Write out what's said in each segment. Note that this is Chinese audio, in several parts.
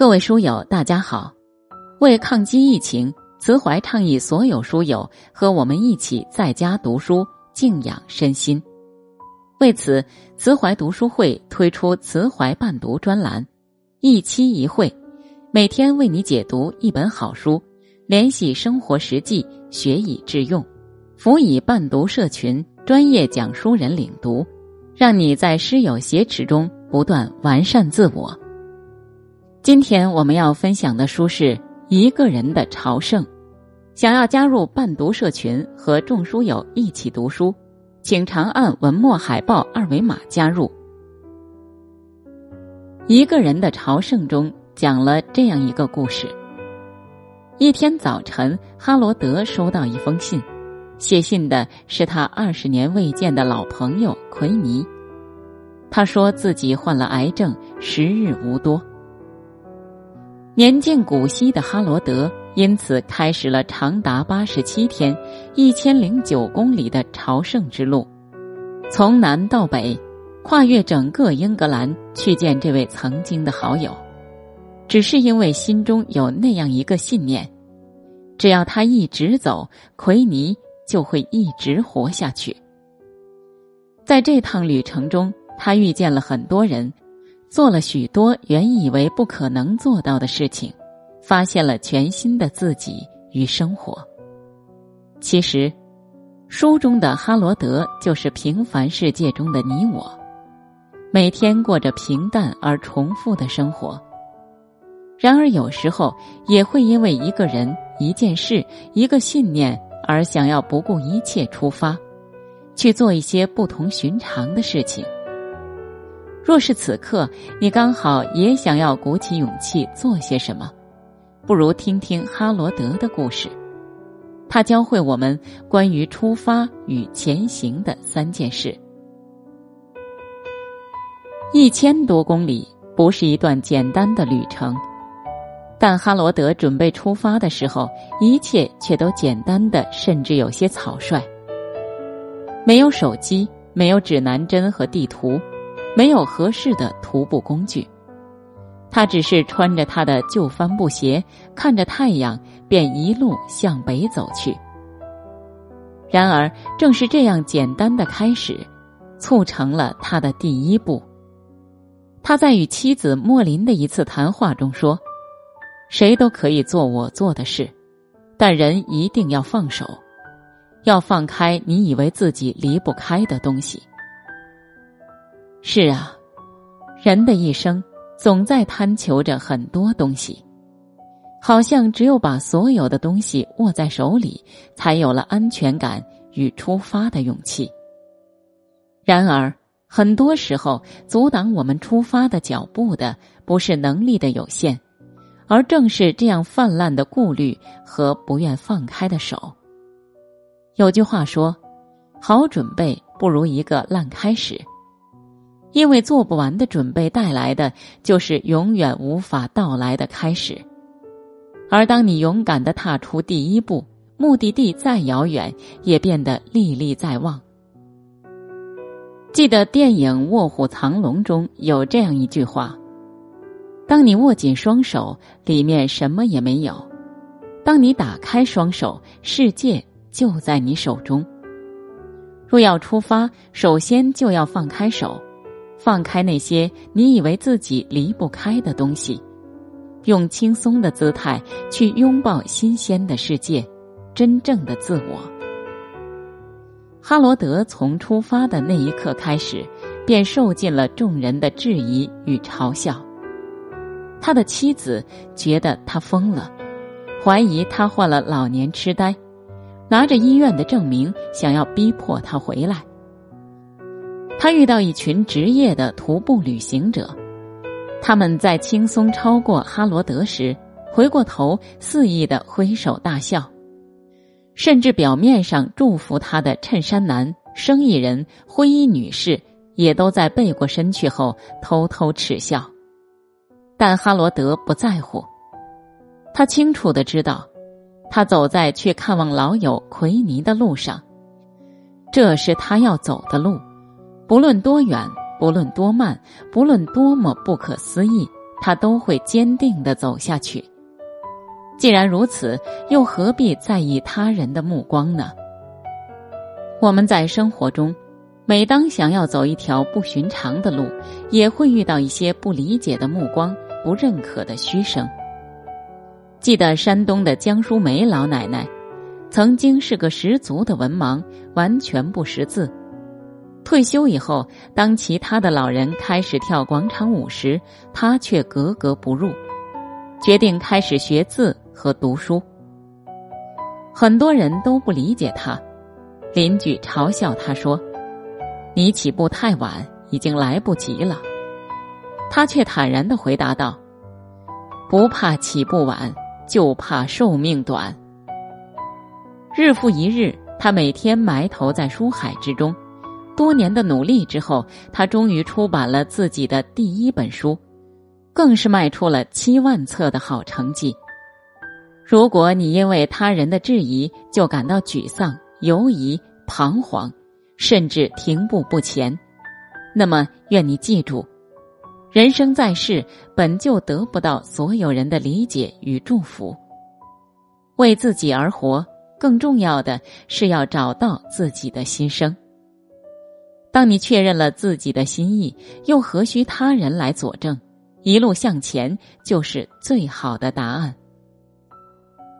各位书友，大家好！为抗击疫情，慈怀倡议所有书友和我们一起在家读书，静养身心。为此，慈怀读书会推出慈怀伴读专栏，一期一会，每天为你解读一本好书，联系生活实际，学以致用，辅以伴读社群专业讲书人领读，让你在师友挟持中不断完善自我。今天我们要分享的书是《一个人的朝圣》。想要加入伴读社群和众书友一起读书，请长按文末海报二维码加入。《一个人的朝圣》中讲了这样一个故事：一天早晨，哈罗德收到一封信，写信的是他二十年未见的老朋友奎尼。他说自己患了癌症，时日无多。年近古稀的哈罗德因此开始了长达八十七天、一千零九公里的朝圣之路，从南到北，跨越整个英格兰去见这位曾经的好友，只是因为心中有那样一个信念：只要他一直走，奎尼就会一直活下去。在这趟旅程中，他遇见了很多人。做了许多原以为不可能做到的事情，发现了全新的自己与生活。其实，书中的哈罗德就是平凡世界中的你我，每天过着平淡而重复的生活。然而，有时候也会因为一个人、一件事、一个信念而想要不顾一切出发，去做一些不同寻常的事情。若是此刻你刚好也想要鼓起勇气做些什么，不如听听哈罗德的故事。他教会我们关于出发与前行的三件事。一千多公里不是一段简单的旅程，但哈罗德准备出发的时候，一切却都简单的，甚至有些草率。没有手机，没有指南针和地图。没有合适的徒步工具，他只是穿着他的旧帆布鞋，看着太阳，便一路向北走去。然而，正是这样简单的开始，促成了他的第一步。他在与妻子莫林的一次谈话中说：“谁都可以做我做的事，但人一定要放手，要放开你以为自己离不开的东西。”是啊，人的一生总在贪求着很多东西，好像只有把所有的东西握在手里，才有了安全感与出发的勇气。然而，很多时候阻挡我们出发的脚步的，不是能力的有限，而正是这样泛滥的顾虑和不愿放开的手。有句话说：“好准备不如一个烂开始。”因为做不完的准备带来的就是永远无法到来的开始，而当你勇敢的踏出第一步，目的地再遥远也变得历历在望。记得电影《卧虎藏龙》中有这样一句话：“当你握紧双手，里面什么也没有；当你打开双手，世界就在你手中。”若要出发，首先就要放开手。放开那些你以为自己离不开的东西，用轻松的姿态去拥抱新鲜的世界，真正的自我。哈罗德从出发的那一刻开始，便受尽了众人的质疑与嘲笑。他的妻子觉得他疯了，怀疑他患了老年痴呆，拿着医院的证明想要逼迫他回来。他遇到一群职业的徒步旅行者，他们在轻松超过哈罗德时，回过头肆意的挥手大笑，甚至表面上祝福他的衬衫男、生意人、灰衣女士，也都在背过身去后偷偷耻笑。但哈罗德不在乎，他清楚的知道，他走在去看望老友奎尼的路上，这是他要走的路。不论多远，不论多慢，不论多么不可思议，他都会坚定的走下去。既然如此，又何必在意他人的目光呢？我们在生活中，每当想要走一条不寻常的路，也会遇到一些不理解的目光、不认可的嘘声。记得山东的江淑梅老奶奶，曾经是个十足的文盲，完全不识字。退休以后，当其他的老人开始跳广场舞时，他却格格不入，决定开始学字。和读书，很多人都不理解他。邻居嘲笑他说：“你起步太晚，已经来不及了。”他却坦然的回答道：“不怕起步晚，就怕寿命短。”日复一日，他每天埋头在书海之中。多年的努力之后，他终于出版了自己的第一本书，更是卖出了七万册的好成绩。如果你因为他人的质疑就感到沮丧、犹疑、彷徨，甚至停步不前，那么愿你记住，人生在世本就得不到所有人的理解与祝福。为自己而活，更重要的是要找到自己的心声。当你确认了自己的心意，又何须他人来佐证？一路向前就是最好的答案。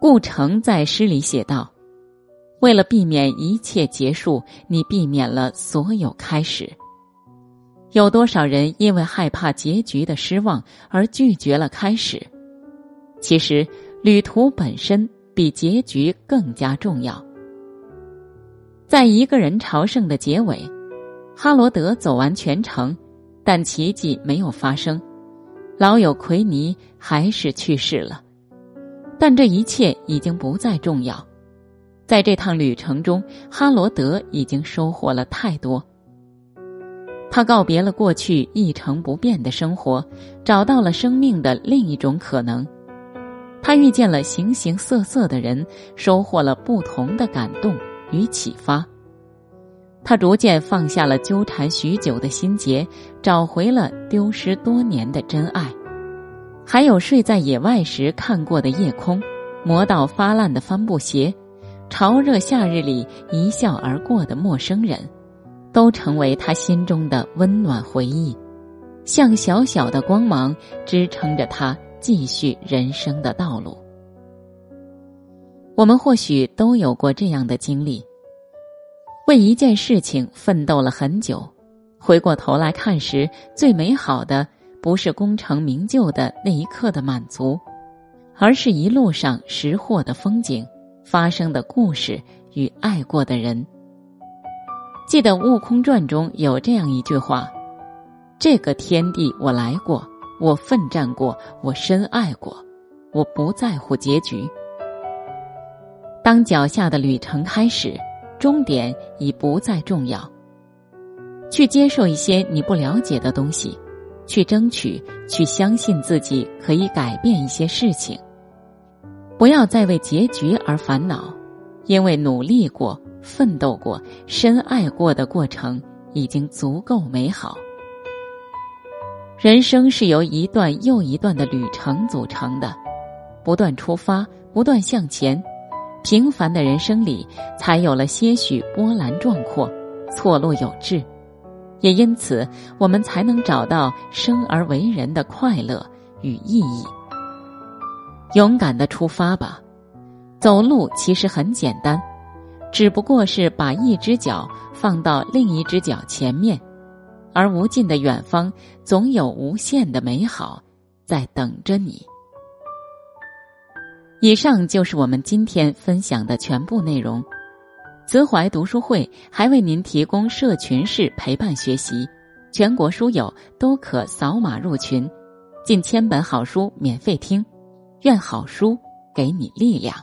顾城在诗里写道：“为了避免一切结束，你避免了所有开始。有多少人因为害怕结局的失望而拒绝了开始？其实，旅途本身比结局更加重要。在一个人朝圣的结尾，哈罗德走完全程，但奇迹没有发生，老友奎尼还是去世了。”但这一切已经不再重要，在这趟旅程中，哈罗德已经收获了太多。他告别了过去一成不变的生活，找到了生命的另一种可能。他遇见了形形色色的人，收获了不同的感动与启发。他逐渐放下了纠缠许久的心结，找回了丢失多年的真爱。还有睡在野外时看过的夜空，磨到发烂的帆布鞋，潮热夏日里一笑而过的陌生人，都成为他心中的温暖回忆，像小小的光芒，支撑着他继续人生的道路。我们或许都有过这样的经历：为一件事情奋斗了很久，回过头来看时，最美好的。不是功成名就的那一刻的满足，而是一路上识获的风景、发生的故事与爱过的人。记得《悟空传》中有这样一句话：“这个天地我来过，我奋战过，我深爱过，我不在乎结局。当脚下的旅程开始，终点已不再重要。去接受一些你不了解的东西。”去争取，去相信自己可以改变一些事情。不要再为结局而烦恼，因为努力过、奋斗过、深爱过的过程已经足够美好。人生是由一段又一段的旅程组成的，不断出发，不断向前，平凡的人生里才有了些许波澜壮阔，错落有致。也因此，我们才能找到生而为人的快乐与意义。勇敢的出发吧，走路其实很简单，只不过是把一只脚放到另一只脚前面，而无尽的远方总有无限的美好在等着你。以上就是我们今天分享的全部内容。慈怀读书会还为您提供社群式陪伴学习，全国书友都可扫码入群，近千本好书免费听，愿好书给你力量。